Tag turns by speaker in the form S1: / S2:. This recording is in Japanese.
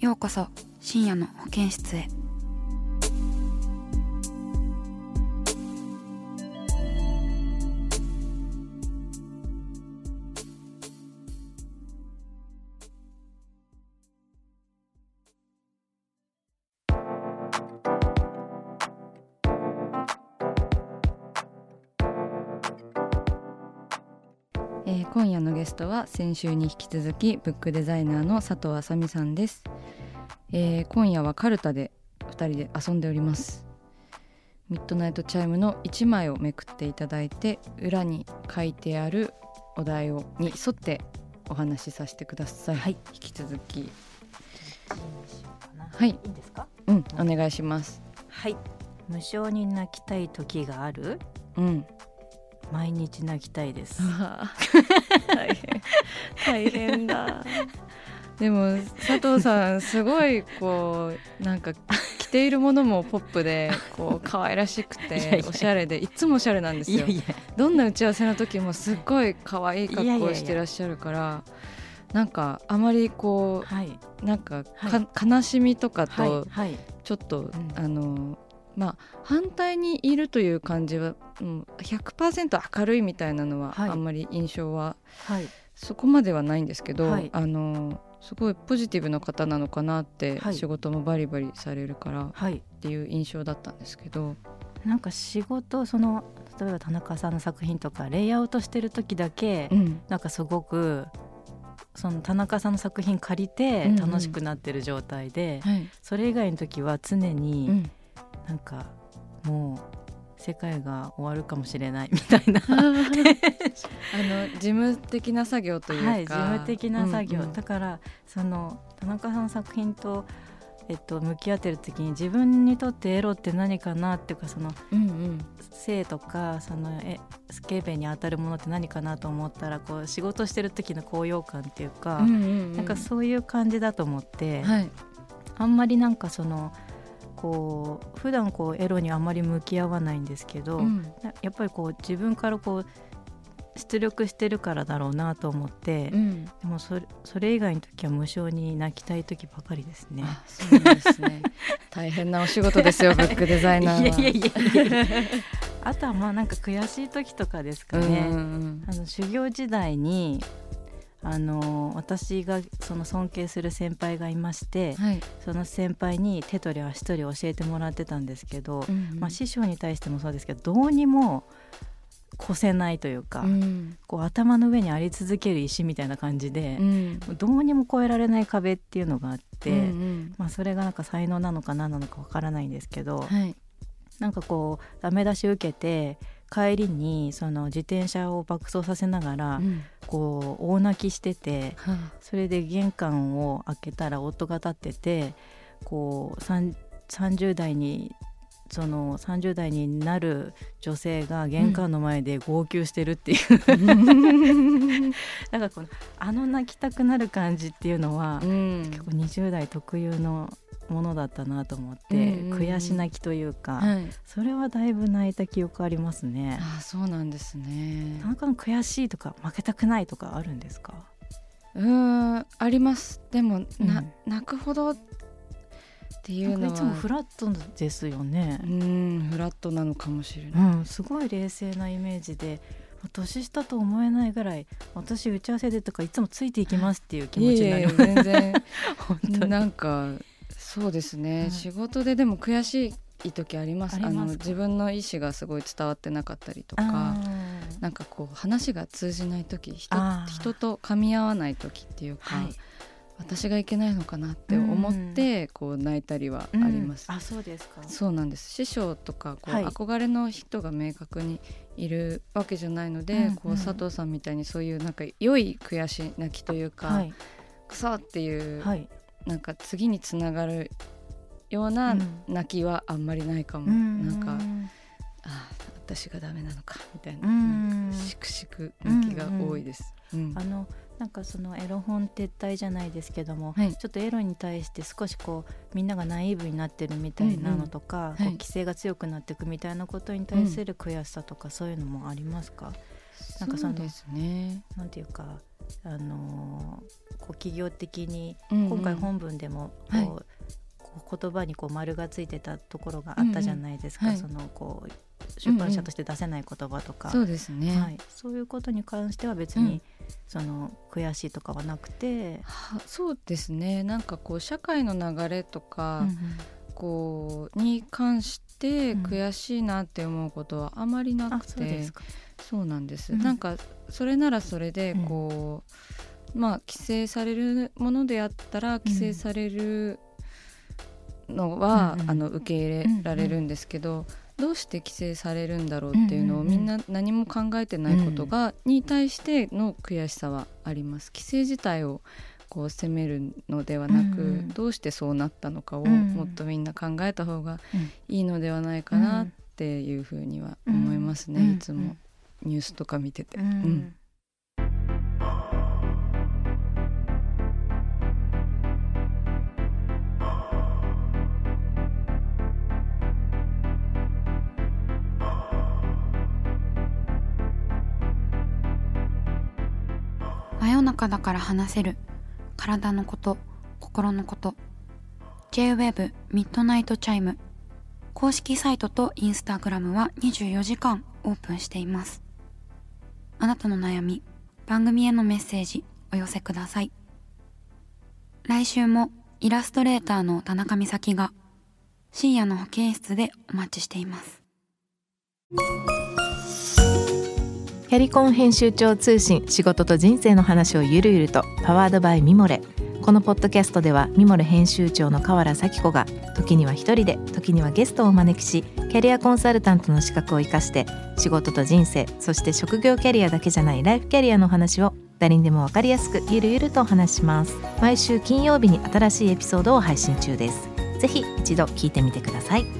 S1: ようこそ深夜の保健室へ。
S2: えー今夜のゲストは先週に引き続きブックデザイナーの佐藤あさみさんです、えー今夜はカルタで2人で遊んでおります。ミッドナイトチャイムの1枚をめくっていただいて裏に書いてあるお題をに沿ってお話しさせてください、はい、引き続き。はい。
S3: いいんですか？
S2: うんお願いします。
S3: はい。無性に泣きたい時がある？
S2: うん
S3: 毎日泣きたいです。
S2: 大変 大変だ。でも佐藤さんすごいこうなんか着ているものもポップでこう 可愛らしくておしゃれでいつもおしゃれなんですよ。どんな打ち合わせの時もすっごい可愛い格好をしてらっしゃるからなんかあまりこ
S3: はい、
S2: うなんかか、
S3: は
S2: 悲しみとか
S3: はい
S2: と
S3: はい。
S2: ちょっと、
S3: ん。
S2: あのまあ反対にいるという感じは、うん、100%明るいみたいなのは、
S3: はい。
S2: あんまり印象は
S3: はい。
S2: そこまではないんですけど、
S3: はい。
S2: あのすごいポジティブな方なのかなって、
S3: はい。
S2: 仕事もバリバリされるからっ
S3: はい。
S2: ていう印象だったんですけど、
S3: なんか仕事その例えば田中さんの作品とかレイアウトしてる時だけ、
S2: うん。
S3: なんかすごくその田中さんの作品借りて
S2: うんうん。
S3: 楽しくなってる状態で、
S2: はい。
S3: それ以外の時は常に、
S2: うん
S3: なんかもう世界が終わるかもしれないみたいな。
S2: あの事務的な作業というか、
S3: はい、事務的な作業、
S2: うんうん。
S3: だからその田中さんの作品と、えっと、向き合ってる時に自分にとってエロって何かなっていうかその
S2: うんうん。
S3: 性とかそのえスケベに当たるものって何かなと思ったらこう仕事してる時の高揚感っていうか、
S2: うんうんうん。
S3: なんかそういう感じだと思って、
S2: はい。
S3: あんまりなんかそのこう普段こうエロにあまり向き合わないんですけど、
S2: うん
S3: なやっぱりこう自分からこう出力してるからだろうなと思って、
S2: うん
S3: でもそれそれ以外の時は無性に泣きたい時ばかりですね。
S2: あそうですね 大変なお仕事ですよブックデザイナーは。
S3: いやいやいやいやあとはまあなんか悔しい時とかですかね。あの修行時代にあの私がその尊敬する先輩がいまして、
S2: はい、
S3: その先輩に手取り足取り教えてもらってたんですけど、
S2: うんうん。
S3: まあ、師匠に対してもそうですけどどうにも越せないというか、
S2: うん。
S3: こう頭の上にあり続ける石みたいな感じで
S2: う、ん。
S3: どうにも越えられない壁っていうのがあって、
S2: うんうん。
S3: まあ、それがなんか才能なのか何なのかわからないんですけど、
S2: はい。
S3: なんかこうダメ出し受けて帰りにその自転車を爆走させながら、
S2: うん。
S3: こう大泣きしてて
S2: は
S3: それで玄関を開けたら夫が立っててこうさん30代にその30代になる女性が玄関の前で号泣してるっていう、なんかこのあの泣きたくなる感じっていうのは、
S2: うん。
S3: 結構20代特有のものだったなと思って、悔し泣きというか、
S2: はい、
S3: それはだいぶ泣いた記憶ありますね。
S2: あそうなんですね。
S3: 田中の悔しいとか負けたくないとかあるんですか？
S2: うーんあります。でもな、
S3: うん。
S2: 泣くほどってい
S3: なか
S2: うんのは。い
S3: つもフラットですよね。
S2: う。んフラットなのかもしれない、
S3: うん、すごい冷静なイメージで年下と思えないぐらい私打ち合わせでとかいつもついていきますっていう気持ちになります。
S2: 全然。
S3: 本当に。
S2: なんかそうですね、
S3: はい。
S2: 仕事ででも悔しい時あります。
S3: あ
S2: の自分の意思がすごい伝わってなかったりとか
S3: あ
S2: なんかこう話が通じない時人人と噛み合わない時っていうか、
S3: はい。
S2: 私がいけないのかなって思ってこう泣いたりはあ
S3: ー
S2: ります。
S3: うん。あそうですか。
S2: そうなんです。師匠とかこう、
S3: はい。
S2: 憧れの人が明確にいるわけじゃないので、
S3: うんうん。
S2: こう佐藤さんみたいにそういうなんか良い悔し泣きというか、
S3: はい。
S2: クソっていう、
S3: はい。
S2: なんか次につながるような
S3: うん。
S2: 泣きはあんまりないかも、
S3: うん。
S2: なんかあー私がダメなのかみたいな,、
S3: うん。
S2: しくしく泣きが多いです。うん。
S3: あのなんかそのエロ本撤退じゃないですけども、
S2: はい。
S3: ちょっとエロに対して少しこうみんながナイーブになってるみたいなのとか、こう
S2: うん。うんはい。
S3: 規制が強くなっていくみたいなことに対する悔しさとか、そういうのもありますか？なんかその
S2: そうですね、
S3: なんていうかあのーこう企業的に
S2: うんうん。
S3: 今回本文でもこう、
S2: はい。
S3: こう言葉にこう丸がついてたところがあったじゃないですか、
S2: うんうん。
S3: そのこう出版社として出せない言葉とか、
S2: そうですね、
S3: はい、そういうことに関しては別に、
S2: うん。
S3: その悔しいとかはなくて、
S2: はそうですね。なんかこう社会の流れとか、
S3: うん
S2: こうに関して
S3: うん
S2: 悔しいなって思うことはあまりな
S3: あ
S2: くて、
S3: そうですか。
S2: そうなんです、
S3: うん。
S2: なんかそれならそれで
S3: うん。
S2: こう、まあ規制されるものであったら規制されるのは、
S3: うんうん
S2: あの受け入れられるんですけど、どうして規制されるんだろうっていうのを
S3: うんうんうん
S2: みんな何も考えてないことが、に対しての悔しさはあります。規制自体をこう責めるのではなく、
S3: うんうん。
S2: どうしてそうなったのかを
S3: うん。
S2: もっとみんな考えた方が
S3: うん。
S2: いいのではないかなっていうふうには思いますね、
S3: うん。
S2: いつもニュースとか見てて。
S3: うん。
S2: うん。
S1: 真夜中だから話せる。体のこと心のこと。 J-WAVE ミッドナイトチャイム。公式サイトとインスタグラムは24時間オープンしていますあなたの悩み番組へのメッセージお寄せください。来週もイラストレーターの田中美咲が深夜の保健室でお待ちしています。
S4: キャリコン編集長通信仕事と人生の話をゆるゆるとパワードバイミモレ。このポッドキャストではミモレ編集長の河原咲子が時には一人で時にはゲストをお招きしキャリアコンサルタントの資格を生かして仕事と人生そして職業キャリアだけじゃないライフキャリアの話を誰にでも分かりやすくゆるゆるとお話します。毎週金曜日に新しいエピソードを配信中です。ぜひ一度聞いてみてください。